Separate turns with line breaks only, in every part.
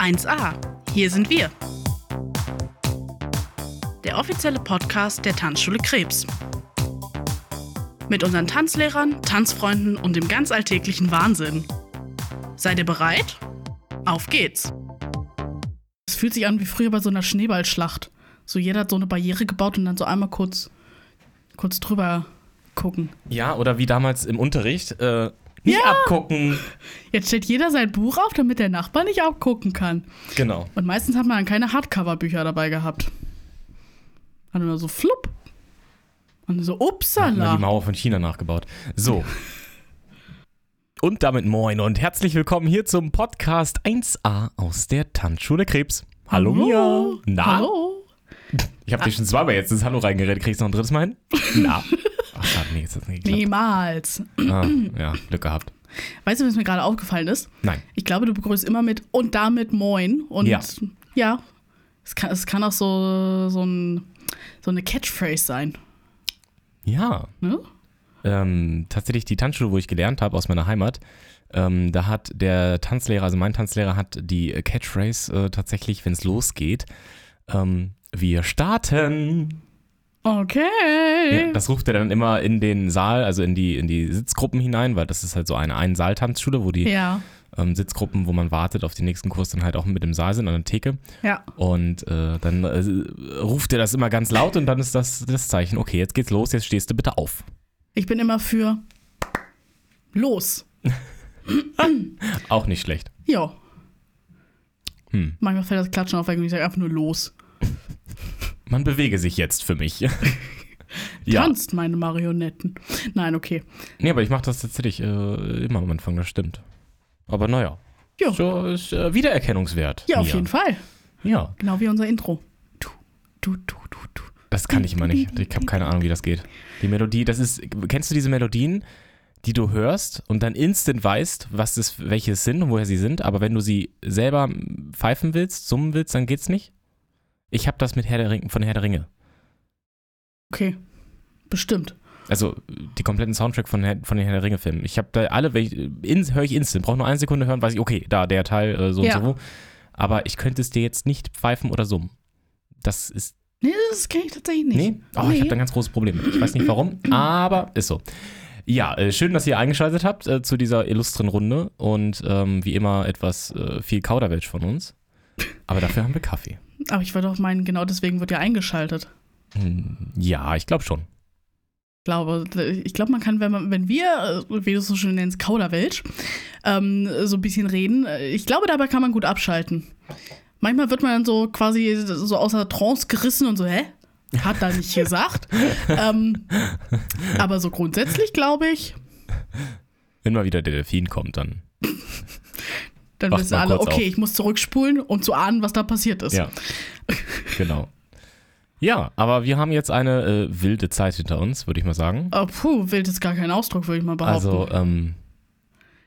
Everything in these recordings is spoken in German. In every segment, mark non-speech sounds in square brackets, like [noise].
1a. Hier sind wir. Der offizielle Podcast der Tanzschule Krebs. Mit unseren Tanzlehrern, Tanzfreunden und dem ganz alltäglichen Wahnsinn. Seid ihr bereit? Auf geht's! Es fühlt sich an wie früher bei so einer Schneeballschlacht. So jeder hat so eine Barriere gebaut und dann so einmal kurz, kurz drüber gucken.
Ja, oder wie damals im Unterricht, äh, nicht
Ja.
abgucken.
Jetzt stellt jeder sein Buch auf, damit der Nachbar nicht abgucken kann.
Genau.
Und meistens hat man dann keine Hardcover-Bücher dabei gehabt. Dann nur so flupp. Und so,
Hat
upsala.
die Mauer von China nachgebaut. So. [laughs] Und damit moin und herzlich willkommen hier zum Podcast 1a aus der Tanzschule Krebs. Hallo, Mia. Na?
Hallo.
Ich habe dir schon zweimal jetzt ins Hallo reingeredet. Kriegst du noch ein drittes Mal hin? Na? [laughs] Ach, schade, nee, hat's nicht geklappt.
Niemals.
Ah, ja, Glück gehabt.
Weißt du, was mir gerade aufgefallen ist?
Nein.
Ich glaube, du begrüßt immer mit und damit moin. Und
Ja.
ja, es, kann, es kann auch so, so, ein, so eine Catchphrase sein.
Ja.
Ne?
ähm, tatsächlich die Tanzschule, wo ich gelernt habe aus meiner Heimat, ähm, da hat der Tanzlehrer, also mein Tanzlehrer, hat die Catchphrase äh, tatsächlich, wenn es losgeht, ähm, wir starten.
Okay.
Ja, das ruft er dann immer in den Saal, also in die, in die Sitzgruppen hinein, weil das ist halt so eine Ein-Saal-Tanzschule, wo die
ja.
ähm, Sitzgruppen, wo man wartet auf den nächsten Kurs, dann halt auch mit im Saal sind, an der Theke.
ja.
Und äh, dann äh, ruft er das immer ganz laut und dann ist das das Zeichen, okay, jetzt geht's los, jetzt stehst du bitte auf.
Ich bin immer für los. [laughs]
Auch nicht schlecht.
Ja.
Hm.
Manchmal fällt das Klatschen auf, weil ich sage einfach nur los.
Man bewege sich jetzt für mich. [laughs] ja.
Tanzt meine Marionetten. Nein, okay.
Nee, aber ich mache das tatsächlich äh, immer am Anfang, das stimmt. Aber naja.
Ja.
So ist äh, Wiedererkennungswert.
Ja, auf
Mia.
jeden Fall.
Ja,
Genau wie unser Intro. Du, du, du, du, du.
das kann ich immer nicht. Ich habe keine Ahnung, wie das geht. Die Melodie, das ist. Kennst du diese Melodien, die du hörst und dann instant weißt, was das, welche es sind und woher sie sind, aber wenn du sie selber pfeifen willst, summen willst, dann geht's nicht? Ich habe das mit Herr der Ring, von Herr der Ringe.
Okay. Bestimmt.
Also die kompletten Soundtrack von, Herr, von den Herr der Ringe-Filmen. Ich habe da alle, höre ich instant, brauche nur eine Sekunde hören, weiß ich, okay, da, der Teil, äh, so
Ja.
und so. Aber ich könnte es dir jetzt nicht pfeifen oder summen. Das ist.
Nee, das kenne ich tatsächlich nicht.
Nee? Oh, ich habe da ein ganz großes Problem. mit. Ich weiß nicht warum, [clears throat] aber ist so. Ja, äh, schön, dass ihr eingeschaltet habt äh, zu dieser illustren Runde und ähm, wie immer etwas äh, viel Kauderwelsch von uns. Aber dafür haben wir Kaffee.
Aber ich würde doch meinen, genau deswegen wird ja eingeschaltet.
Hm, ja, ich glaube schon.
Ich glaube, ich glaube, man kann, wenn, man, wenn wir, äh, wie du es so schön nennst, Kauderwelsch, ähm, so ein bisschen reden, äh, ich glaube, dabei kann man gut abschalten. Manchmal wird man dann so quasi so außer Trance gerissen und so, hä? Hat da nicht [laughs] gesagt. ähm, aber so grundsätzlich glaube ich,
Wenn mal wieder der Delfin kommt, dann. [laughs]
dann
Wacht
wissen alle, okay,
auf.
ich muss zurückspulen, um zu ahnen, was da passiert ist.
Ja. [laughs] genau. Ja, aber wir haben jetzt eine äh, wilde Zeit hinter uns, würde ich mal sagen.
Äh, puh, wild ist gar kein Ausdruck, würde ich mal behaupten.
Also, ähm,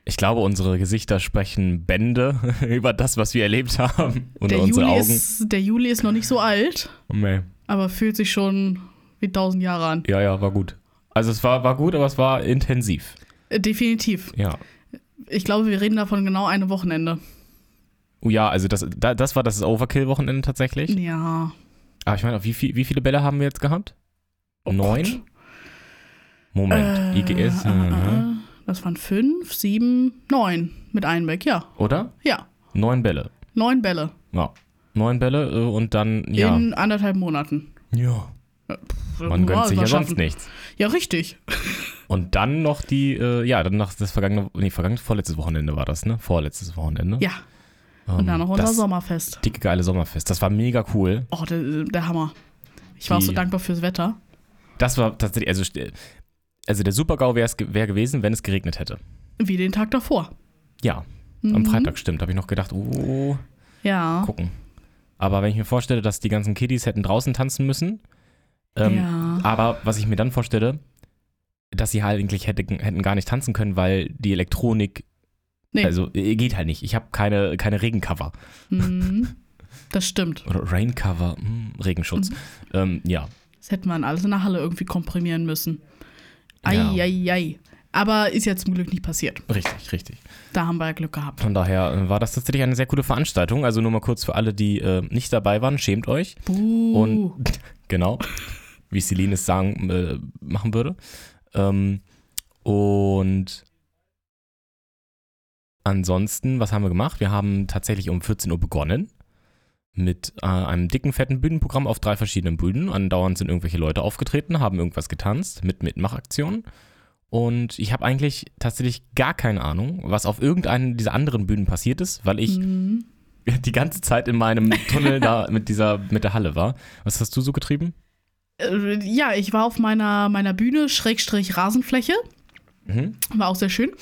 ich glaube, unsere Gesichter sprechen Bände [laughs] über das, was wir erlebt haben. Und
der,
unsere
Juli
Augen.
ist, der Juli ist noch nicht so alt,
Nee.
aber fühlt sich schon wie tausend Jahre an.
Ja, ja, war gut. Also es war, war gut, aber es war intensiv.
Äh, definitiv.
Ja.
Ich glaube, wir reden davon genau eine Wochenende.
Oh ja, also das, da, das war das Overkill-Wochenende tatsächlich.
Ja.
Aber ich meine, wie, viel, wie viele Bälle haben wir jetzt gehabt? Neun?
Oh Gott.
Moment,
Äh,
IGS,
äh,
äh,
Das waren fünf, sieben, neun mit Einbeck, ja.
oder?
Ja.
Neun Bälle.
Neun Bälle.
Ja. Neun Bälle äh, und dann, ja.
In anderthalb Monaten.
ja.
Pff,
Man gönnt sich ja sonst
schaffen.
nichts.
Ja, richtig.
Und dann noch die, äh, ja, dann noch das vergangene, nee, vergangenes, vorletztes Wochenende war das, ne? Vorletztes Wochenende.
Ja. Und
Ähm,
dann noch unser Sommerfest.
Dicke, geile Sommerfest. Das war mega cool.
Oh, der, der Hammer. Ich war auch so
Die-
dankbar fürs Wetter.
Das war tatsächlich, also, also der Super-GAU wäre wär gewesen, wenn es geregnet hätte.
Wie den Tag davor.
Ja,
Mhm.
am Freitag stimmt. habe ich noch gedacht, oh,
Ja.
gucken. Aber wenn ich mir vorstelle, dass die ganzen Kiddies hätten draußen tanzen müssen, ähm,
ja.
aber was ich mir dann vorstelle, dass sie halt eigentlich hätte, hätten gar nicht tanzen können, weil die Elektronik,
Nee.
also äh, geht halt nicht. Ich habe keine, keine Regencover.
Mhm. [laughs] Das stimmt.
Oder Raincover, hm, Regenschutz.
Mhm.
Ähm, ja.
Das hätte man alles in der Halle irgendwie komprimieren müssen.
Ja.
Ei, ei, ei. Aber ist ja zum Glück nicht passiert.
Richtig, richtig.
Da haben wir ja Glück gehabt.
Von daher äh, war das tatsächlich eine sehr coole Veranstaltung. Also nur mal kurz für alle, die äh, nicht dabei waren, schämt euch.
Buh.
Und [laughs] genau, wie Celine es sagen, äh, machen würde. Ähm, und ansonsten, was haben wir gemacht? Wir haben tatsächlich um 14 Uhr begonnen mit äh, einem dicken, fetten Bühnenprogramm auf drei verschiedenen Bühnen. Andauernd sind irgendwelche Leute aufgetreten, haben irgendwas getanzt mit Mitmachaktionen. Und ich habe eigentlich tatsächlich gar keine Ahnung, was auf irgendeinen dieser anderen Bühnen passiert ist, weil ich
Mhm. [laughs]
die ganze Zeit in meinem Tunnel da [laughs] mit dieser, mit der Halle war. Was hast du so getrieben?
Äh, ja, ich war auf meiner, meiner Bühne, Schrägstrich Rasenfläche.
Mhm.
War auch sehr schön.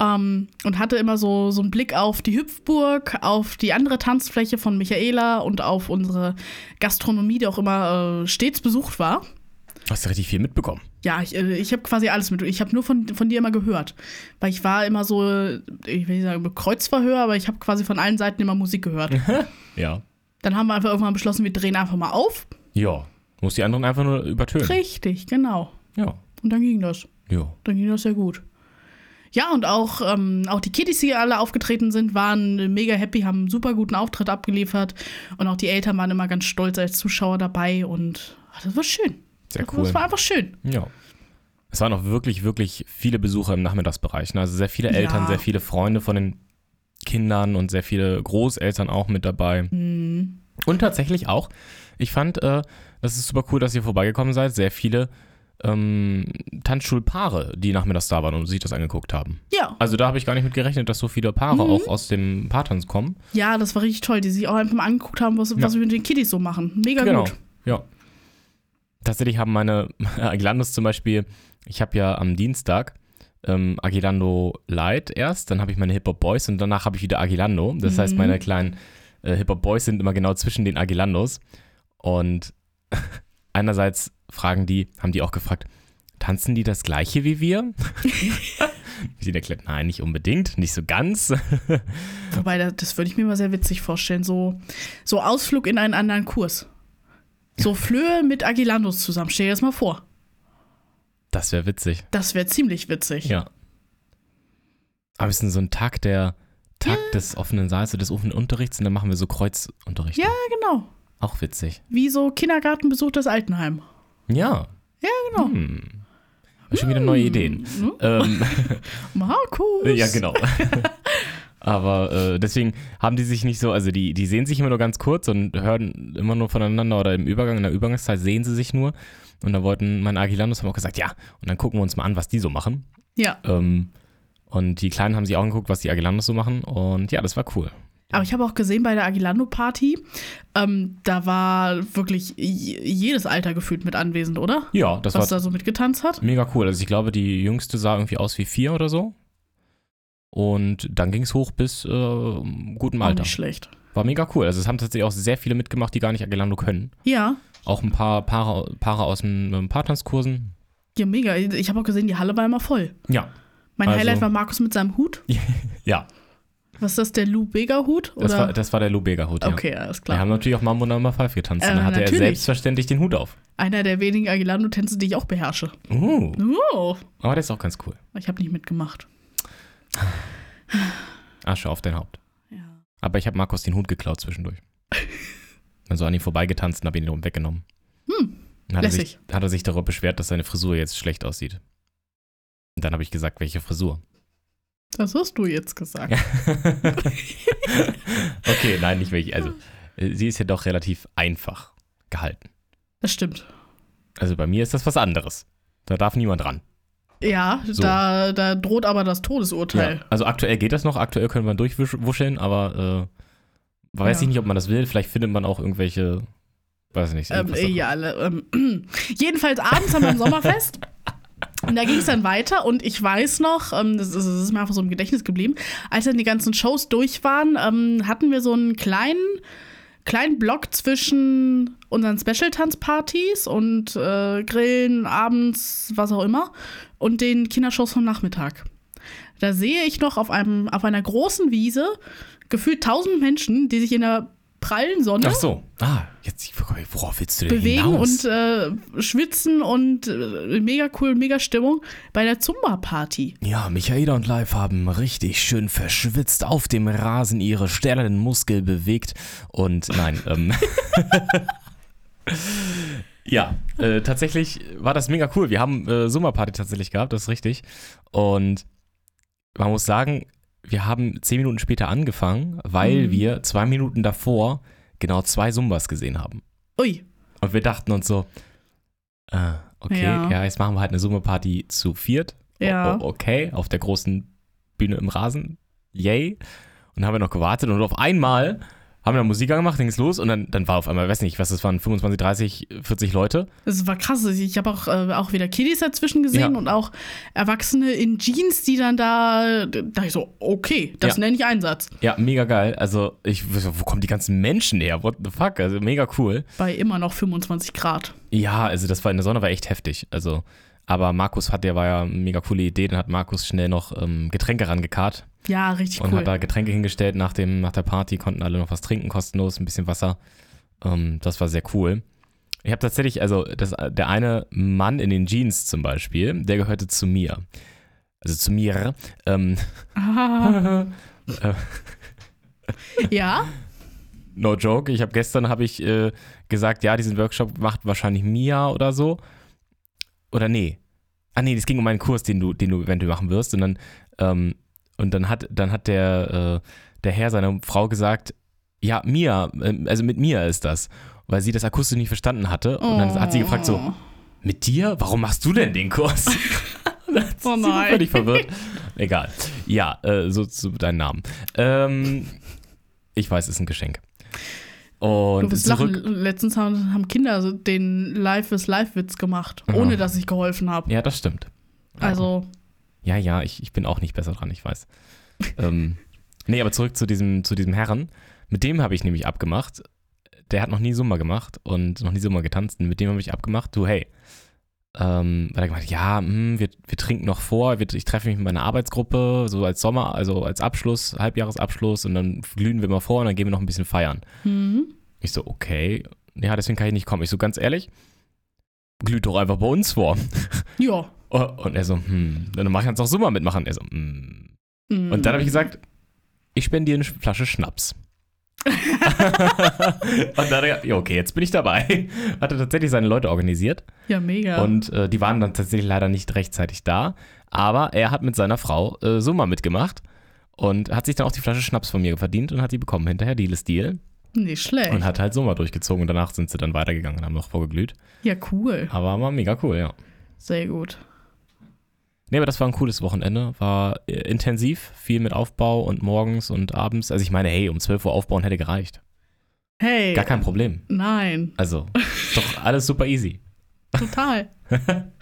Ähm, und hatte immer so, so einen Blick auf die Hüpfburg, auf die andere Tanzfläche von Michaela und auf unsere Gastronomie, die auch immer äh, stets besucht war.
Du hast ja richtig viel mitbekommen.
Ja, ich, äh, ich habe quasi alles mit. Ich habe nur von, von dir immer gehört. Weil ich war immer so, ich will nicht sagen Kreuzverhör, aber ich habe quasi von allen Seiten immer Musik gehört. [laughs]
Ja.
Dann haben wir einfach irgendwann beschlossen, wir drehen einfach mal auf.
Ja. Muss die anderen einfach nur übertönen.
Richtig, genau.
Ja.
Und dann ging das.
Ja.
Dann ging das sehr gut. Ja, und auch, ähm, auch die Kiddies, die alle aufgetreten sind, waren mega happy, haben einen super guten Auftritt abgeliefert. Und auch die Eltern waren immer ganz stolz als Zuschauer dabei. Und ach, das war schön.
Sehr
Das
cool.
war einfach schön.
Ja. Es waren auch wirklich, wirklich viele Besucher im Nachmittagsbereich. ne? Also sehr viele Eltern,
Ja.
sehr viele Freunde von den Kindern und sehr viele Großeltern auch mit dabei.
Mhm.
Und tatsächlich auch, ich fand, äh, das ist super cool, dass ihr vorbeigekommen seid. Sehr viele ähm, Tanzschulpaare, die nachmittags da waren und sich das angeguckt haben.
Ja,
Also da habe ich gar nicht mit gerechnet, dass so viele Paare
Mhm.
auch aus dem Paartanz kommen.
ja, das war richtig toll, die sich auch einfach mal angeguckt haben, was, was wir mit den Kiddies so machen. Mega
Genau.
gut.
Ja. Tatsächlich haben meine [laughs] Aguilandos zum Beispiel, ich habe ja am Dienstag ähm, Aguilando Light erst, dann habe ich meine Hip-Hop Boys und danach habe ich wieder Aguilando. Das heißt,
Mhm.
meine kleinen äh, Hip-Hop Boys sind immer genau zwischen den Aguilandos. Und [laughs] einerseits fragen die, haben die auch gefragt, tanzen die das gleiche wie wir? Wie sie erklärt, nein, nicht unbedingt, nicht so ganz. [laughs]
Wobei, das, das würde ich mir mal sehr witzig vorstellen. So, so Ausflug in einen anderen Kurs. So [laughs] Flöhe mit Aguilandos zusammen. Stell dir das mal vor.
Das wäre witzig.
Das wäre ziemlich witzig.
Ja. Aber es ist so ein Tag der Tag des offenen Saals, des offenen Unterrichts und dann machen wir so Kreuzunterricht.
Ja, genau.
Auch witzig.
Wie so Kindergartenbesuch des Altenheim.
Ja.
Ja, genau.
Hm. Schon wieder neue Ideen.
Hm?
Ähm, [laughs]
Markus.
ja, genau. [laughs] Aber äh, deswegen haben die sich nicht so, also die, die sehen sich immer nur ganz kurz und hören immer nur voneinander oder im Übergang, in der Übergangszeit sehen sie sich nur. Und da wollten meine Aguilandos haben auch gesagt, ja, und dann gucken wir uns mal an, was die so machen.
Ja,
Ähm, und die Kleinen haben sich auch angeguckt, was die Aguilandos so machen. Und ja, das war cool.
Aber ich habe auch gesehen bei der Aguilando-Party, ähm, da war wirklich jedes Alter gefühlt mit anwesend, oder?
Ja, das
Was
war
da so mitgetanzt hat.
Mega cool. Also ich glaube, die jüngste sah irgendwie aus wie vier oder so. Und dann ging es hoch bis äh, gutem
Auch
Alter.
nicht schlecht.
War mega cool. Also es haben tatsächlich auch sehr viele mitgemacht, die gar nicht Aguilando können.
Ja,
Auch ein paar Paare, Paare aus den ähm, Paartanzkursen.
ja, mega. Ich habe auch gesehen, die Halle war immer voll.
Ja.
Mein
Also-
Highlight war Markus mit seinem Hut. [laughs]
Ja,
Was ist das, der Lou Bega Hut?
das
Oder?
war, das war der Lubega Hut. Ja.
okay, alles
Wir
klar.
haben natürlich auch Mambo Number 5 getanzt. und
Äh,
dann hatte
natürlich.
er selbstverständlich den Hut auf.
Einer der wenigen Aguilando-Tänze, die ich auch beherrsche.
Uh,
Oh,
aber der ist auch ganz cool.
ich habe nicht mitgemacht.
Asche auf dein Haupt.
Ja.
Aber ich habe Markus den Hut geklaut zwischendurch. [laughs] Also an ihm vorbeigetanzt und habe ihn wiederum weggenommen.
Hm,
hat er, sich, hat er sich darüber beschwert, dass seine Frisur jetzt schlecht aussieht. Und dann habe ich gesagt, welche Frisur?
Das hast du jetzt gesagt. [laughs]
okay, nein, nicht welche. Also, sie ist ja doch relativ einfach gehalten.
Das stimmt.
Also bei mir ist das was anderes. Da darf niemand ran.
Ja,
So.
da, da droht aber das Todesurteil.
Also aktuell geht das noch, aktuell können wir durchwuscheln, aber äh, weiß
Ja.
ich nicht, ob man das will. Vielleicht findet man auch irgendwelche, weiß ich nicht.
Ähm, äh, ja, alle, ähm, [clears throat] jedenfalls abends haben wir ein Sommerfest. [laughs] Und da ging es dann weiter und ich weiß noch, ähm, das, ist, mir einfach so im Gedächtnis geblieben, als dann die ganzen Shows durch waren, ähm, hatten wir so einen kleinen, kleinen Block zwischen unseren Special-Tanzpartys und äh, Grillen, abends, was auch immer, und den Kindershows vom Nachmittag. Da sehe ich noch auf, einem, auf einer großen Wiese gefühlt tausend Menschen, die sich in der prallen Sonne
Ach so. Ah, jetzt, worauf willst du denn
bewegen
hinaus?
und äh, schwitzen und äh, mega cool, mega Stimmung bei der Zumba-Party.
Ja, Michaela und Live haben richtig schön verschwitzt auf dem Rasen ihre sternen Muskel bewegt und nein, [laughs] ähm. [laughs] ja, äh, tatsächlich war das mega cool. Wir haben äh, Sommerparty tatsächlich gehabt, das ist richtig. Und man muss sagen, wir haben zehn Minuten später angefangen, weil
Mhm.
wir zwei Minuten davor genau zwei Sumbas gesehen haben.
Ui,
Und wir dachten uns so, äh, okay,
Ja.
ja. jetzt machen wir halt eine Sommerparty zu viert.
Ja.
O- o- okay, auf der großen Bühne im Rasen. Yay. Und dann haben wir noch gewartet und auf einmal haben wir dann Musik angemacht, ging es los und dann, dann war auf einmal, weiß nicht, was das waren, 25, 30, 40 Leute.
das war krass. Ich habe auch, äh, auch wieder Kiddies dazwischen gesehen
Ja.
und auch Erwachsene in Jeans, die dann da, da dachte ich so, okay, das
Ja.
nenne ich Einsatz.
Ja, mega geil. Also, ich, wo kommen die ganzen Menschen her? What the fuck? Also, mega cool.
Bei immer noch 25 Grad.
Ja, also das war in der Sonne war echt heftig. Also, aber Markus hat, der war ja eine mega coole Idee, dann hat Markus schnell noch ähm, Getränke rangekarrt
Ja, richtig
und
cool.
hat da Getränke hingestellt nach, dem, nach der Party, konnten alle noch was trinken, kostenlos, ein bisschen Wasser. Ähm, das war sehr cool. Ich habe tatsächlich, also das, der eine Mann in den Jeans zum Beispiel, der gehörte zu mir. Also zu mir. Ähm,
Ah, [laughs] ja,
no joke. Ich habe gestern habe ich äh, gesagt, ja, diesen Workshop macht wahrscheinlich Mia oder so. Oder nee. Ah nee, es ging um einen Kurs, den du, den du eventuell machen wirst. Und dann, ähm, und dann hat, dann hat der, äh, der Herr seiner Frau gesagt, ja, Mia, ähm, also mit Mia ist das. Weil sie das akustisch nicht verstanden hatte. Und dann hat sie gefragt so,
Oh.
mit dir? Warum machst du denn den Kurs? [laughs] [laughs]
Oh nein.
völlig verwirrt. Egal. Ja, äh, so zu deinem Namen. Ähm, ich weiß, es ist ein Geschenk.
Du
Und
wirst
zurück.
lachen. Letztens haben, haben Kinder den Life is Life Witz gemacht,
Ja.
ohne dass ich geholfen habe.
Ja, das stimmt.
Also,
Ja, ja, ich, ich bin auch nicht besser dran, ich weiß. ähm, nee, aber zurück zu diesem, zu diesem Herren. Mit dem habe ich nämlich abgemacht. Der hat noch nie Summer gemacht und noch nie Summer getanzt. Und mit dem habe ich abgemacht, du, hey. Ähm, weil er gemeint, hat, ja, hm, wir, wir trinken noch vor, wir, ich treffe mich mit meiner Arbeitsgruppe, so als Sommer, also als Abschluss, Halbjahresabschluss und dann glühen wir mal vor und dann gehen wir noch ein bisschen feiern.
hm.
Ich so, okay. Ja, deswegen kann ich nicht kommen. Ich so, ganz ehrlich, glüht doch einfach bei uns vor. [laughs]
ja.
Oh, Und er so, hm, dann mach ich jetzt auch Summer mitmachen. Er so, hm.
Hm.
Und dann habe ich gesagt, ich spendiere eine Flasche Schnaps. [laughs] und dann hat er gesagt, ja, okay, jetzt bin ich dabei. Hat er tatsächlich seine Leute organisiert.
Ja, mega.
Und äh, die waren dann tatsächlich leider nicht rechtzeitig da. Aber er hat mit seiner Frau äh, Summer mitgemacht und hat sich dann auch die Flasche Schnaps von mir verdient und hat die bekommen hinterher, Deal ist Deal.
Nicht schlecht.
Und hat halt Summer durchgezogen und danach sind sie dann weitergegangen und haben noch vorgeglüht.
ja, cool.
Aber war mega cool, ja.
Sehr gut.
Nee, aber das war ein cooles Wochenende. War äh, intensiv, viel mit Aufbau und morgens und abends. Also ich meine, hey, um 12 Uhr aufbauen hätte gereicht.
Hey.
Gar kein Problem.
Nein,
Also, [laughs] doch alles super easy.
total. [laughs]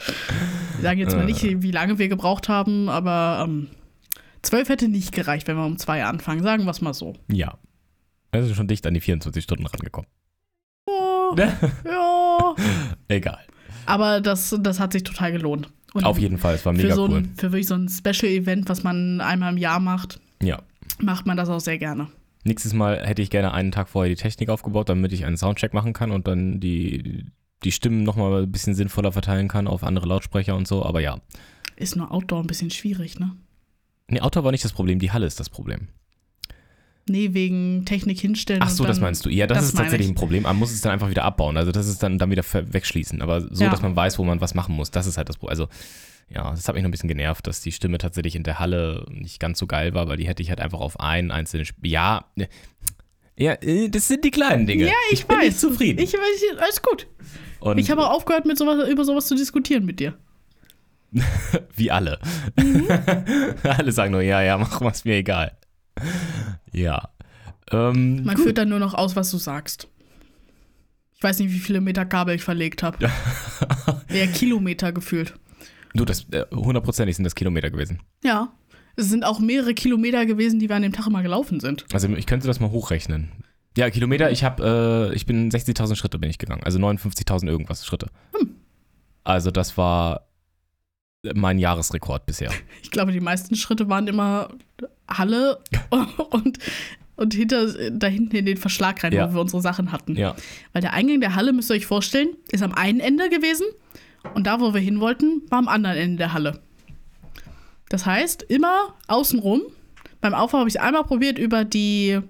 Ich sage jetzt mal
Äh.
nicht, wie lange wir gebraucht haben, aber ähm, zwölf hätte nicht gereicht, wenn wir um zwei anfangen. Sagen wir es mal so.
Ja. Wir sind schon dicht an die 24 Stunden rangekommen.
Oh, [laughs] ja.
Egal.
Aber das, das hat sich total gelohnt. Und
Auf jeden Fall, es war
für
mega
so
cool.
ein, Für wirklich so ein Special-Event, was man einmal im Jahr macht,
Ja.
macht man das auch sehr gerne.
Nächstes Mal hätte ich gerne einen Tag vorher die Technik aufgebaut, damit ich einen Soundcheck machen kann und dann die, die Stimmen nochmal ein bisschen sinnvoller verteilen kann auf andere Lautsprecher und so. Aber ja.
Ist nur Outdoor ein bisschen schwierig, ne?
Nee, Auto war nicht das Problem, die Halle ist das Problem.
Nee, wegen Technik hinstellen.
Ach so, das meinst du. Ja, das,
das
ist tatsächlich
ich.
ein Problem. Man muss es dann einfach wieder abbauen. Also das ist dann, dann wieder wegschließen. Aber so,
Ja.
dass man weiß, wo man was machen muss, das ist halt das Problem. Also ja, das hat mich noch ein bisschen genervt, dass die Stimme tatsächlich in der Halle nicht ganz so geil war, weil die hätte ich halt einfach auf einen einzelnen Sp Ja, ne. ja, äh, das sind die kleinen Dinge.
Ja, ich,
bin
weiß.
nicht zufrieden.
Ich weiß, alles gut.
Und
Ich habe auch aufgehört, mit sowas, über sowas zu diskutieren mit dir. [laughs]
wie alle.
Mhm. [laughs]
alle sagen nur, ja, ja, mach was mir egal. Ja. Ähm,
Man
gut.
führt dann nur noch aus, was du sagst. Ich weiß nicht, wie viele Meter Kabel ich verlegt habe. Eher [laughs] Kilometer gefühlt.
Du, das äh, hundertprozentig sind das Kilometer gewesen.
Ja. Es sind auch mehrere Kilometer gewesen, die wir an dem Tag immer gelaufen sind.
Also ich könnte das mal hochrechnen. Ja, Kilometer, ich habe, äh, ich bin 60.000 Schritte bin ich gegangen, also 59.000 irgendwas Schritte.
Hm.
Also das war mein Jahresrekord bisher. [laughs]
Ich glaube, die meisten Schritte waren immer Halle [laughs] und, und hinter, da hinten in den Verschlag rein,
Ja.
wo wir unsere Sachen hatten.
Ja.
Weil der Eingang der Halle, müsst ihr euch vorstellen, ist am einen Ende gewesen und da, wo wir hin wollten, war am anderen Ende der Halle. Das heißt, immer außenrum. Beim Aufbau habe ich es einmal probiert über die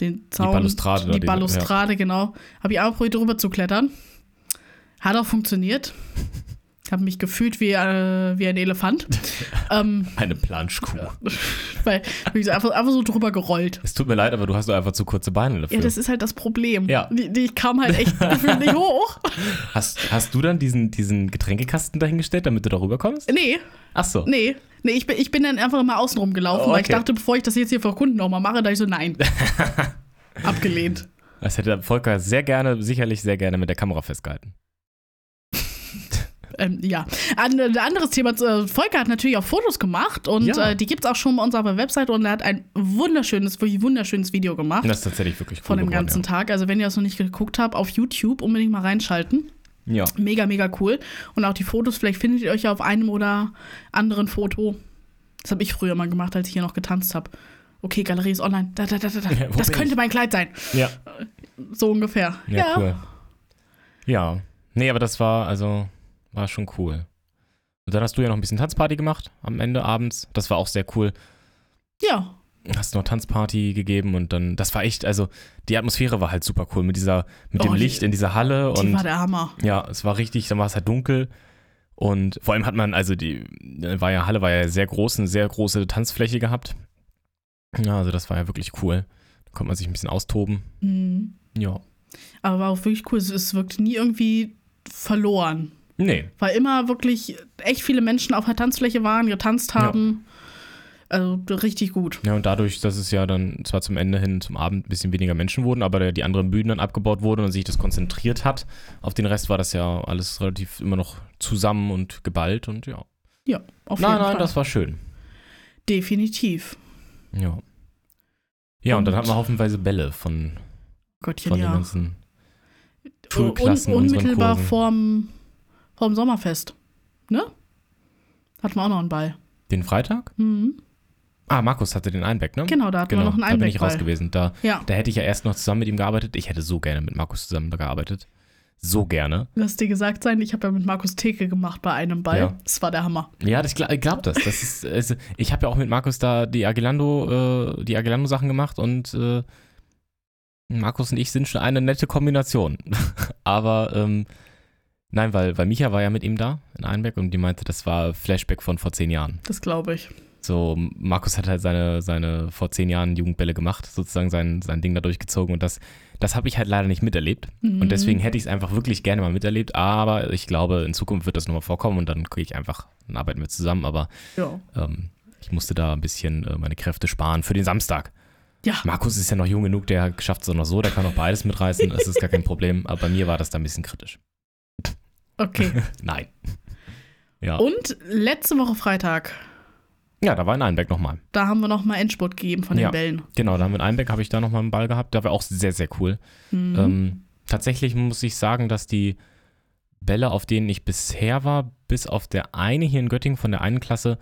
den Zaun,
Balustrade da,
die Balustrade, genau. Habe ich einmal probiert, drüber zu klettern. Hat auch funktioniert. Habe mich gefühlt wie, äh, wie ein Elefant. [laughs] ähm,
Eine Planschkuh. [laughs]
weil ich so einfach, einfach so drüber gerollt.
Es tut mir leid, aber du hast doch einfach zu kurze Beine dafür.
Ja, das ist halt das Problem.
Ja.
Die, die kam halt echt [laughs] nicht hoch.
hast, hast du dann diesen, diesen Getränkekasten dahingestellt, damit du darüber kommst?
Nee,
Ach so.
nee. Nee, ich bin, ich bin dann einfach immer außen rum gelaufen,
Oh,
weil ich
okay.
dachte, bevor ich das jetzt hier für Kunden nochmal mache, da ich so, nein. Abgelehnt.
Das hätte Volker sehr gerne, sicherlich sehr gerne mit der Kamera festgehalten.
Ähm, ja. Ein, ein anderes Thema, äh, Volker hat natürlich auch Fotos gemacht und
Ja.
äh, die gibt es auch schon bei uns auf der Website und er hat ein wunderschönes, wirklich wunderschönes Video gemacht
Das ist tatsächlich wirklich cool
von dem
geworden,
ganzen Tag. Also wenn ihr das noch nicht geguckt habt, auf YouTube unbedingt mal reinschalten.
Ja. ja.
Mega, mega cool. Und auch die Fotos, vielleicht findet ihr euch ja auf einem oder anderen Foto. Das habe ich früher mal gemacht, als ich hier noch getanzt habe. Okay, Galerie ist online. Da, da, da, da. [laughs]
Ja,
das könnte
ich?
mein Kleid sein.
Ja,
So ungefähr.
ja, cool. Ja. Nee, aber das war, also, war schon cool. Und dann hast du ja noch ein bisschen Tanzparty gemacht am Ende abends. Das war auch sehr cool.
Ja.
Hast noch Tanzparty gegeben und dann, das war echt, also die Atmosphäre war halt super cool mit dieser, mit
Oh,
dem
die-
Licht in dieser Halle
Die
und
war der Hammer.
ja, es war richtig, dann war es halt dunkel und vor allem hat man, also die war ja, Halle war ja sehr groß, eine sehr große Tanzfläche gehabt. Ja, also das war ja wirklich cool. Da konnte man sich ein bisschen austoben.
Mhm.
Ja.
Aber war auch wirklich cool. Es, es wirkte nie irgendwie verloren.
Nee,
Weil immer wirklich echt viele Menschen auf der Tanzfläche waren, getanzt haben. Also richtig gut.
Ja, und dadurch, dass es ja dann zwar zum Ende hin, zum Abend ein bisschen weniger Menschen wurden, aber die anderen Bühnen dann abgebaut wurden und sich das konzentriert hat, auf den Rest war das ja alles relativ immer noch zusammen und geballt und ja.
Ja, auf
nein,
jeden
nein,
Fall.
das war schön.
Definitiv.
Ja. Ja, und, dann
Und-
hatten wir haufenweise Bälle von,
Gottchen,
von den
ja.
ganzen
Un
Schulklassen unseren
unmittelbar vorm, vorm Sommerfest. Ne? Hatten wir auch noch einen Ball.
Den Freitag?
Mhm.
Ah, Markus hatte den Einbeck, ne?
Genau, da hatten
Genau,
wir noch einen
da bin ich raus gewesen. Da,
Ja,
da hätte ich ja erst noch zusammen mit ihm gearbeitet. Ich hätte so gerne mit Markus zusammen gearbeitet. So gerne.
lass dir gesagt sein, ich habe ja mit Markus Theke gemacht bei einem Ball.
Ja.
Das war der Hammer.
Ja, das, ich glaube das. das ist, es, [laughs] ich habe ja auch mit Markus da die Aguilando, äh, die Aguilando-Sachen gemacht und äh, Markus und ich sind schon eine nette Kombination. [laughs] Aber ähm, nein, weil, weil Micha war ja mit ihm da in Einbeck und die meinte, das war Flashback von vor zehn Jahren.
Das glaube ich.
So, Markus hat halt seine, seine vor zehn Jahren Jugendbälle gemacht, sozusagen sein, sein Ding da durchgezogen und das, das habe ich halt leider nicht miterlebt.
Mhm.
Und deswegen hätte ich es einfach wirklich gerne mal miterlebt, aber ich glaube, in Zukunft wird das nochmal vorkommen und dann kriege ich einfach, dann arbeiten wir zusammen, aber
Ja.
ähm, ich musste da ein bisschen äh, meine Kräfte sparen für den Samstag.
Ja.
Markus ist ja noch jung genug, der schafft es auch noch so, der kann auch beides mitreißen, das ist gar kein Problem, aber bei mir war das da ein bisschen kritisch.
Okay. [laughs]
Nein. Ja.
Und letzte Woche Freitag,
ja, da war in Einbeck nochmal.
da haben wir noch mal Endspurt gegeben von den
Ja.
Bällen.
Genau, da haben wir in Einbeck, habe ich da nochmal einen Ball gehabt, der war auch sehr, sehr cool.
Mhm.
Ähm, tatsächlich muss ich sagen, dass die Bälle, auf denen ich bisher war, bis auf der eine hier in Göttingen von der einen Klasse,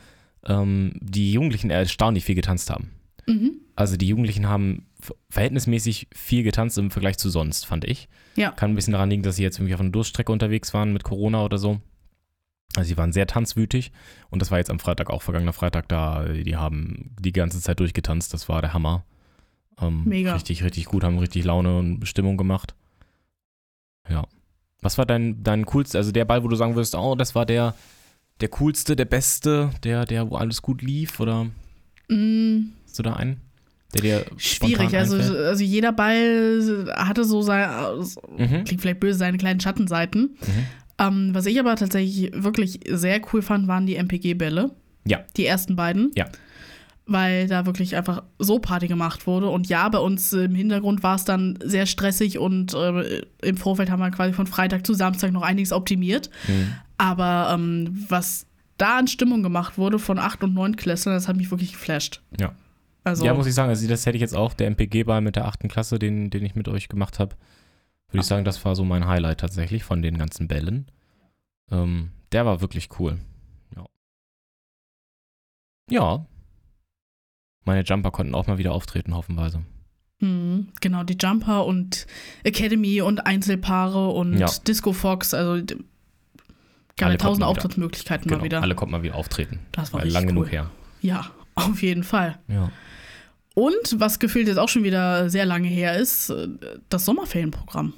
ähm, die Jugendlichen erstaunlich viel getanzt haben.
Mhm.
Also die Jugendlichen haben ver- verhältnismäßig viel getanzt im Vergleich zu sonst, fand ich.
Ja.
Kann ein bisschen daran liegen, dass sie jetzt irgendwie auf einer Durststrecke unterwegs waren mit Corona oder so. Also sie waren sehr tanzwütig und das war jetzt am Freitag auch, vergangener Freitag da. Die haben die ganze Zeit durchgetanzt, das war der Hammer. Ähm,
Mega.
Richtig, richtig gut, haben richtig Laune und Stimmung gemacht. Ja. Was war dein, dein coolster, also der Ball, wo du sagen würdest, oh, das war der, der coolste, der beste, der, der, wo alles gut lief oder
Mm,
du da einen? Der dir
Schwierig. Also,
einfällt?
also jeder Ball hatte so sein,
Mhm.
klingt vielleicht böse, seine kleinen Schattenseiten.
Mhm.
Ähm, was ich aber tatsächlich wirklich sehr cool fand, waren die MPG-Bälle.
Ja.
Die ersten beiden.
Ja.
Weil da wirklich einfach so Party gemacht wurde. Und ja, bei uns im Hintergrund war es dann sehr stressig und äh, im Vorfeld haben wir quasi von Freitag zu Samstag noch einiges optimiert.
Mhm.
Aber ähm, was da an Stimmung gemacht wurde von 8- und 9 Klässlern, das hat mich wirklich geflasht.
Ja.
Also,
Ja, muss ich sagen, also das hätte ich jetzt auch, der MPG-Ball mit der achten Klasse, den, den ich mit euch gemacht habe, würde ich sagen, das war so mein Highlight tatsächlich von den ganzen Bällen. Ähm, der war wirklich cool. Ja. Ja. Meine Jumper konnten auch mal wieder auftreten, hoffenweise.
Mhm, genau, die Jumper und Academy und Einzelpaare und
Ja.
Disco Fox, also ja tausend. Auftrittsmöglichkeiten
Genau,
mal wieder.
alle konnten mal wieder auftreten.
Das war richtig
lang
cool.
genug her.
Ja, auf jeden Fall.
Ja.
Und was gefühlt jetzt auch schon wieder sehr lange her ist, äh, das Sommerferienprogramm.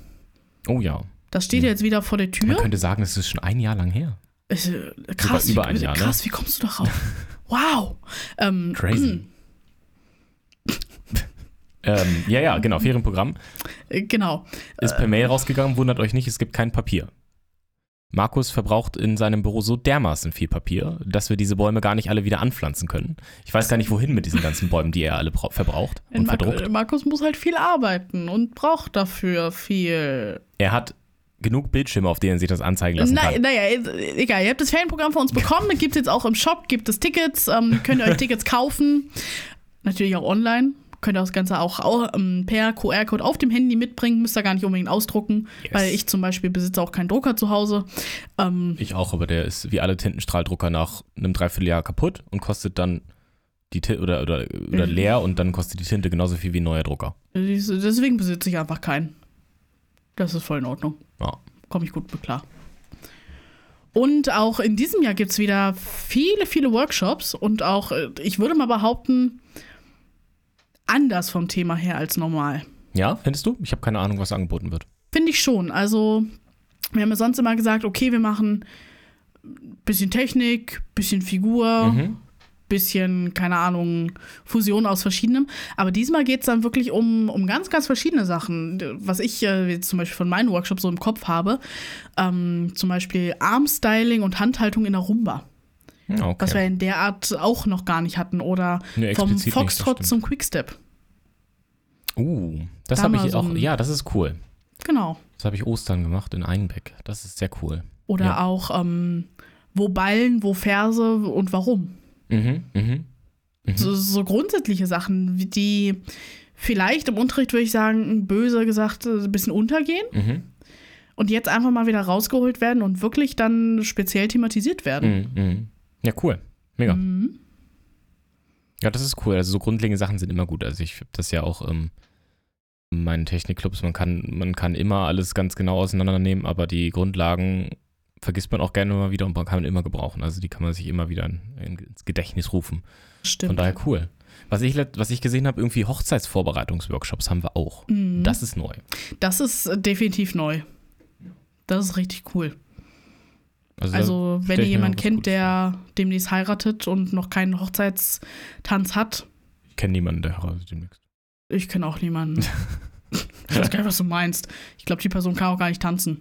Oh ja.
Das steht
Ja.
jetzt wieder vor der
Man
Tür.
könnte sagen, es ist schon ein Jahr lang her.
Ist, äh, krass,
über
wie,
ein Jahr, ne?
krass, wie kommst du darauf? [laughs] wow. Ähm,
Crazy. [laughs] ähm, ja, ja, genau. Ferienprogramm
äh, genau.
ist per Mail rausgegangen. Wundert euch nicht, es gibt kein Papier. Markus verbraucht in seinem Büro so dermaßen viel Papier, dass wir diese Bäume gar nicht alle wieder anpflanzen können. Ich weiß gar nicht, wohin mit diesen ganzen Bäumen, die er alle brau- verbraucht und
Mark
verdruckt.
Markus muss halt viel arbeiten und braucht dafür viel.
Er hat genug Bildschirme, auf denen sich das anzeigen lassen
Na,
kann.
naja, egal. Ihr habt das Ferienprogramm von uns bekommen. Gibt es jetzt auch im Shop, gibt es Tickets. Ähm, könnt ihr euch Tickets kaufen. Natürlich auch online. Könnt ihr das Ganze auch, auch ähm, per QR-Code auf dem Handy mitbringen. Müsst ihr gar nicht unbedingt ausdrucken.
Yes.
Weil ich zum Beispiel besitze auch keinen Drucker zu Hause. Ähm,
Ich auch, aber der ist wie alle Tintenstrahldrucker nach einem Dreivierteljahr kaputt und kostet dann die Tinte oder, oder, oder
Mhm.
leer und dann kostet die Tinte genauso viel wie ein neuer Drucker.
deswegen besitze ich einfach keinen. Das ist voll in Ordnung.
Ja.
Komme ich gut mit klar. Und auch in diesem Jahr gibt es wieder viele, viele Workshops und auch, äh, ich würde mal behaupten, anders vom Thema her als normal.
Ja, findest du? Ich habe keine Ahnung, was angeboten wird.
Finde ich schon. Also, wir haben ja sonst immer gesagt, okay, wir machen bisschen Technik, bisschen Figur,
Mhm.
bisschen, keine Ahnung, Fusion aus verschiedenem. Aber diesmal geht es dann wirklich um, um ganz, ganz verschiedene Sachen. Was ich äh, zum Beispiel von meinen Workshops so im Kopf habe, ähm, zum Beispiel Armstyling und Handhaltung in der Rumba.
Ja, okay.
Was wir in der Art auch noch gar nicht hatten. Oder
Nee,
vom
nicht,
Foxtrot
stimmt.
zum Quickstep.
Uh, das
Da
habe ich
so
auch. Ja, das ist cool.
Genau.
Das habe ich Ostern gemacht in Einbeck. Das ist sehr cool.
Oder
Ja.
auch, ähm, wo Ballen, wo Verse und warum.
Mhm, mhm. Mhm.
So, so grundsätzliche Sachen, die vielleicht im Unterricht, würde ich sagen, böse gesagt, äh, ein bisschen untergehen
Mhm.
und jetzt einfach mal wieder rausgeholt werden und wirklich dann speziell thematisiert werden.
Mhm. Ja, cool. Mega.
Mhm.
Ja, das ist cool. Also so grundlegende Sachen sind immer gut. Also ich habe das ja auch ähm, in meinen Technikclubs. Man kann, man kann immer alles ganz genau auseinandernehmen, aber die Grundlagen vergisst man auch gerne mal wieder und man kann immer gebrauchen. Also die kann man sich immer wieder in, ins Gedächtnis rufen.
Stimmt.
Von daher cool. Was ich, was ich gesehen habe, irgendwie Hochzeitsvorbereitungsworkshops haben wir auch.
Mhm.
Das ist neu.
Das ist definitiv neu. Das ist richtig cool.
Also,
Also, wenn ihr jemanden kennt, der demnächst heiratet und noch keinen Hochzeitstanz hat,
ich kenne niemanden, der heiratet demnächst.
ich kenne auch niemanden. [laughs] ich weiß gar nicht, was du meinst. Ich glaube, die Person kann auch gar nicht tanzen.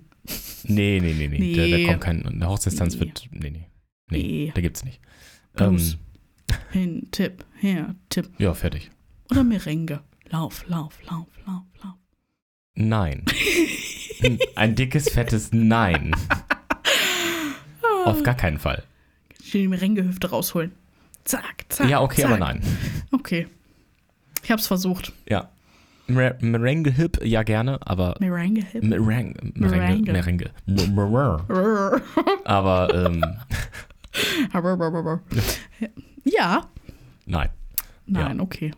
Nee, nee, nee, nee. Der, der
Nee.
kommt kein. Der Hochzeitstanz
Nee.
wird. Nee, nee. Nee,
Nee.
der gibt's nicht. Ähm.
Hin, Tipp, her, Tipp.
ja, fertig.
Oder Merengue. Lauf, lauf, lauf, lauf, lauf.
Nein. Ein dickes, fettes Nein. [laughs] Auf gar keinen Fall.
Ich will die Merengue-Hüfte rausholen. Zack, zack.
Ja, okay,
zack.
aber nein. [laughs]
Okay. Ich hab's versucht.
Ja. Mer- Merengue Hip, ja gerne, aber
Merengue-Hüfte.
Merengue, Merengue,
Merengue.
Merengue. [laughs] Aber ähm, [laughs]
ja.
nein.
Nein, okay.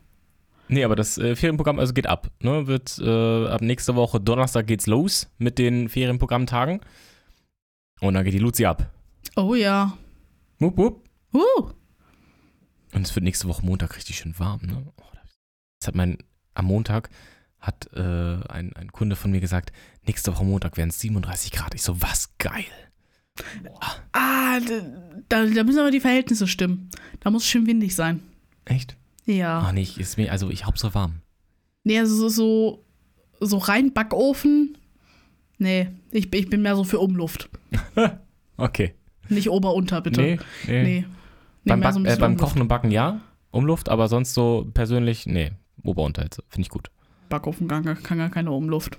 Nee, aber das äh, Ferienprogramm also geht ab. Ne? Wird äh, ab nächste Woche Donnerstag geht's los mit den Ferienprogrammtagen. Und dann geht die Luzi ab.
Oh ja.
Wupp, wupp.
Uh.
Und es wird nächste Woche Montag richtig schön warm. Ne? Oh, das hat mein, am Montag hat äh, ein, ein Kunde von mir gesagt, nächste Woche Montag werden es 37 Grad. Ich so, was geil.
Ah, d- da, da müssen aber die Verhältnisse stimmen. Da muss es schön windig sein.
Echt?
Ja.
Ach nee, ich, ist mir, also ich Hauptsache warm.
Nee, also so, so, so rein Backofen. Nee, ich, ich bin mehr so für Umluft. [laughs]
Okay.
Nicht Ober-Unter, bitte.
Nee, nee.
Nee. Nee,
beim
so
äh, beim. Kochen und Backen ja, Umluft, aber sonst so persönlich, nee, Oberunterhitze, finde ich gut.
Backofen kann, gar- kann gar keine Umluft.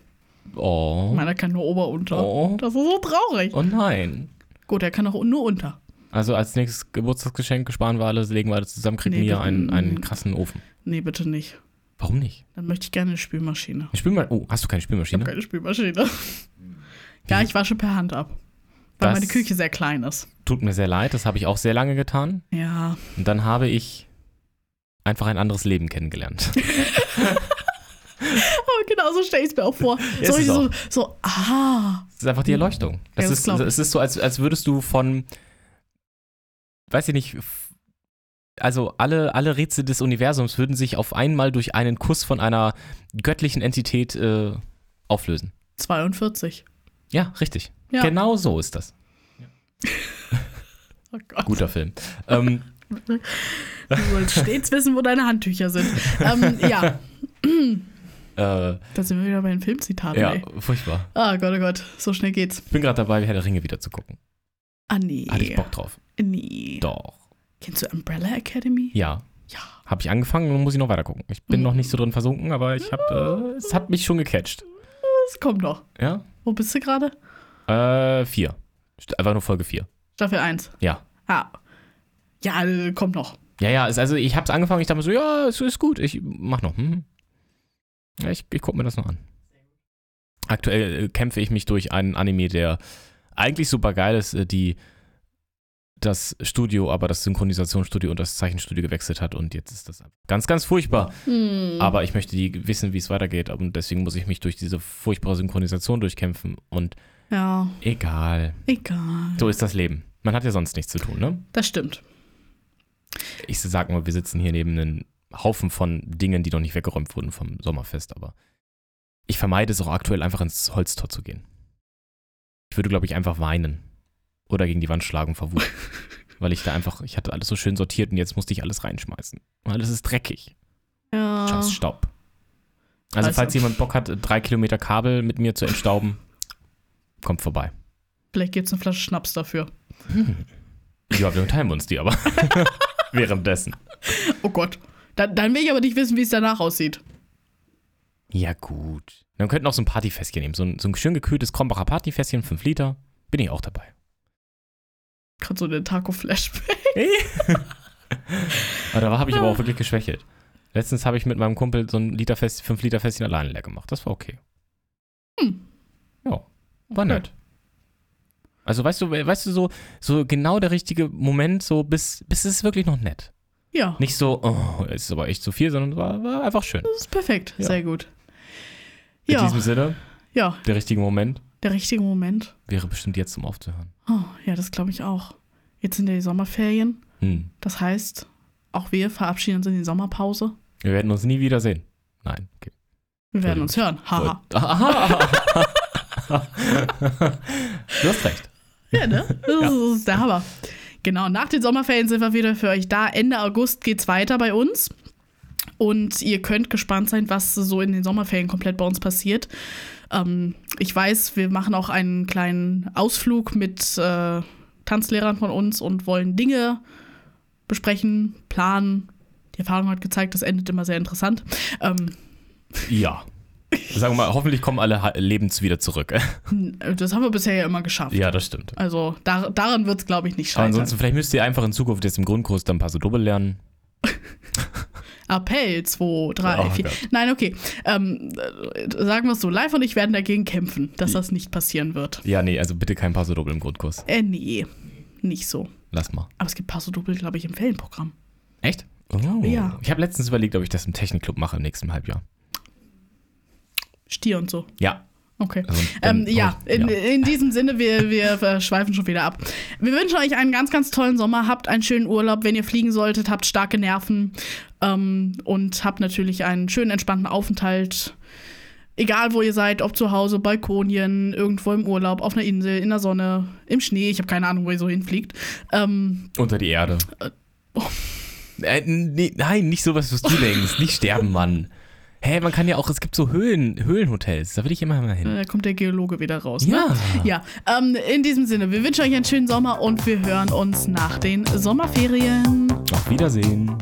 Oh.
Meiner kann nur Ober-Unter.
Oh.
Das ist so traurig.
Oh nein.
Gut, er kann auch nur unter.
Also als nächstes Geburtstagsgeschenk sparen wir alles, legen wir alles zusammen, kriegen
Nee,
wir einen, einen krassen Ofen.
Nee, bitte nicht.
Warum nicht?
Dann möchte ich gerne eine Spülmaschine.
Eine Spülmaschine? Oh, hast du keine
Ich habe
Spülmaschine?
keine Spülmaschine. ja, ich wasche per Hand ab. Weil
Das-
meine Küche sehr klein ist.
Tut mir sehr leid, das habe ich auch sehr lange getan.
Ja.
Und dann habe ich einfach ein anderes Leben kennengelernt.
Aber [laughs] genau so stelle ich es mir auch vor. So,
ist
so, so, ah.
Das ist einfach die Erleuchtung. Das,
Ja, das
ist, es ist so, als, als würdest du von, weiß ich nicht, also alle, alle Rätsel des Universums würden sich auf einmal durch einen Kuss von einer göttlichen Entität äh, auflösen.
42.
Ja, richtig.
Ja.
Genau so ist das. [laughs]
Oh Gott.
Guter Film. ähm,
Du sollst stets wissen, wo deine Handtücher sind. ähm, ja, [clears throat]
äh,
da sind wir wieder bei den Filmzitaten,
ja,
ey.
furchtbar.
Ah Gott, oh Gott, so schnell geht's.
Ich bin gerade dabei, Herr der Ringe wieder zu gucken.
Ah, nee.
Hatte ich Bock drauf.
Nee.
Doch.
Kennst du Umbrella Academy?
Ja.
Ja.
Habe ich angefangen und muss ich noch weiter gucken. Ich bin
Mhm.
noch nicht so drin versunken, aber ich habe, äh, es hat mich schon gecatcht.
Das kommt noch.
Ja?
Wo bist du gerade?
Äh, vier. Einfach nur Folge vier.
Staffel 1.
Ja.
Ah. Ja, äh, kommt noch.
Ja, ja, also ich habe es angefangen, ich dachte mir so, ja, es ist gut, ich mach noch. Hm. Ja, ich, ich gucke mir das noch an. Aktuell äh, kämpfe ich mich durch einen Anime, der eigentlich super geil ist, äh, die das Studio, aber das Synchronisationsstudio und das Zeichenstudio gewechselt hat und jetzt ist das ganz, ganz furchtbar.
Hm.
Aber ich möchte die wissen, wie es weitergeht und deswegen muss ich mich durch diese furchtbare Synchronisation durchkämpfen und
Ja,
egal.
egal.
So ist das Leben. Man hat ja sonst nichts zu tun, ne?
Das stimmt.
ich sag mal, wir sitzen hier neben einem Haufen von Dingen, die noch nicht weggeräumt wurden vom Sommerfest, aber ich vermeide es auch aktuell einfach ins Holztor zu gehen. Ich würde, glaube ich, einfach weinen. Oder gegen die Wand schlagen vor Wut. [laughs] Weil ich da einfach, ich hatte alles so schön sortiert und jetzt musste ich alles reinschmeißen. Und alles ist dreckig.
Ja.
Scheiß Staub. Also,
Also-
falls jemand Bock hat, drei Kilometer Kabel mit mir zu entstauben, kommt vorbei.
Vielleicht gibt's eine Flasche Schnaps dafür. [laughs]
Ja, dann teilen wir uns die aber. [laughs] Währenddessen.
Oh Gott. Dann, dann will ich aber nicht wissen, wie es danach aussieht.
Ja, gut. Dann könnten auch so ein Partyfässchen nehmen. So ein, so ein schön gekühltes Krombacher Partyfässchen, 5 Liter. Bin ich auch dabei.
Gerade so eine Taco-Flashback. [laughs]
Aber da habe ich aber auch wirklich geschwächelt. Letztens habe ich mit meinem Kumpel so ein Liter Fest, 5 Liter Fässchen alleine leer gemacht. Das war okay.
Hm.
Ja, war nett. Also weißt du, weißt du, so, so genau der richtige Moment, so bis, bis es wirklich noch nett.
Ja,
Nicht so, oh, es ist aber echt zu viel, sondern war, war einfach schön.
das ist perfekt.
Ja.
Sehr gut.
In
Ja,
diesem Sinne,
ja,
der richtige Moment
der richtige Moment.
wäre bestimmt jetzt, um aufzuhören.
Oh, ja, das glaube ich auch. Jetzt sind ja die Sommerferien.
Hm.
Das heißt, auch wir verabschieden uns in die Sommerpause.
Wir werden uns nie wiedersehen. Nein, okay.
Wir werden uns hören. Haha. [laughs]
Aha. du hast recht.
Ja, ne? Das ist der Hammer. Genau, nach den Sommerferien sind wir wieder für euch da. Ende August geht's weiter bei uns. Und ihr könnt gespannt sein, was so in den Sommerferien komplett bei uns passiert. Ähm, ich weiß, wir machen auch einen kleinen Ausflug mit äh, Tanzlehrern von uns und wollen Dinge besprechen, planen. Die Erfahrung hat gezeigt, das endet immer sehr interessant. Ähm,
Ja. Sagen wir mal, hoffentlich kommen alle Ha- Lebens wieder zurück.
das haben wir bisher ja immer geschafft.
ja, das stimmt.
Also dar daran wird es, glaube ich, nicht
Aber
scheitern.
ansonsten, vielleicht müsst ihr einfach in Zukunft jetzt im Grundkurs dann ein paar so Doppel lernen. [laughs]
Appell 2, 3,
Oh
4.
Gott.
Nein, okay. Ähm, äh, sagen wir es so, Live und ich werden dagegen kämpfen, dass das nicht passieren wird.
Ja, nee, also bitte kein Paso Doppel im Grundkurs.
Äh, nee, nicht so.
Lass mal.
Aber es gibt Paso Doppel, glaube ich, im Ferienprogramm.
Echt? Oh.
Ja.
Ich habe letztens überlegt, ob ich das im Technikclub mache im nächsten Halbjahr.
Stier und so.
Ja.
Okay.
Also,
Ähm, ja, in, in diesem Sinne, wir, wir äh, schweifen schon wieder ab. Wir wünschen euch einen ganz, ganz tollen Sommer. Habt einen schönen Urlaub, wenn ihr fliegen solltet. Habt starke Nerven ähm, und habt natürlich einen schönen, entspannten Aufenthalt. Egal, wo ihr seid, ob zu Hause, Balkonien, irgendwo im Urlaub, auf einer Insel, in der Sonne, im Schnee. Ich habe keine Ahnung, wo ihr so hinfliegt. Ähm,
Unter die Erde.
oh.
Äh, nee, nein, nicht sowas, was du denkst. Nicht sterben, Mann. Hä, man kann ja auch, es gibt so Höhlen, Höhlenhotels. Da will ich immer mal hin.
da kommt der Geologe wieder raus. Ne?
Ja.
Ja, ähm, in diesem Sinne, wir wünschen euch einen schönen Sommer und wir hören uns nach den Sommerferien.
Auf Wiedersehen.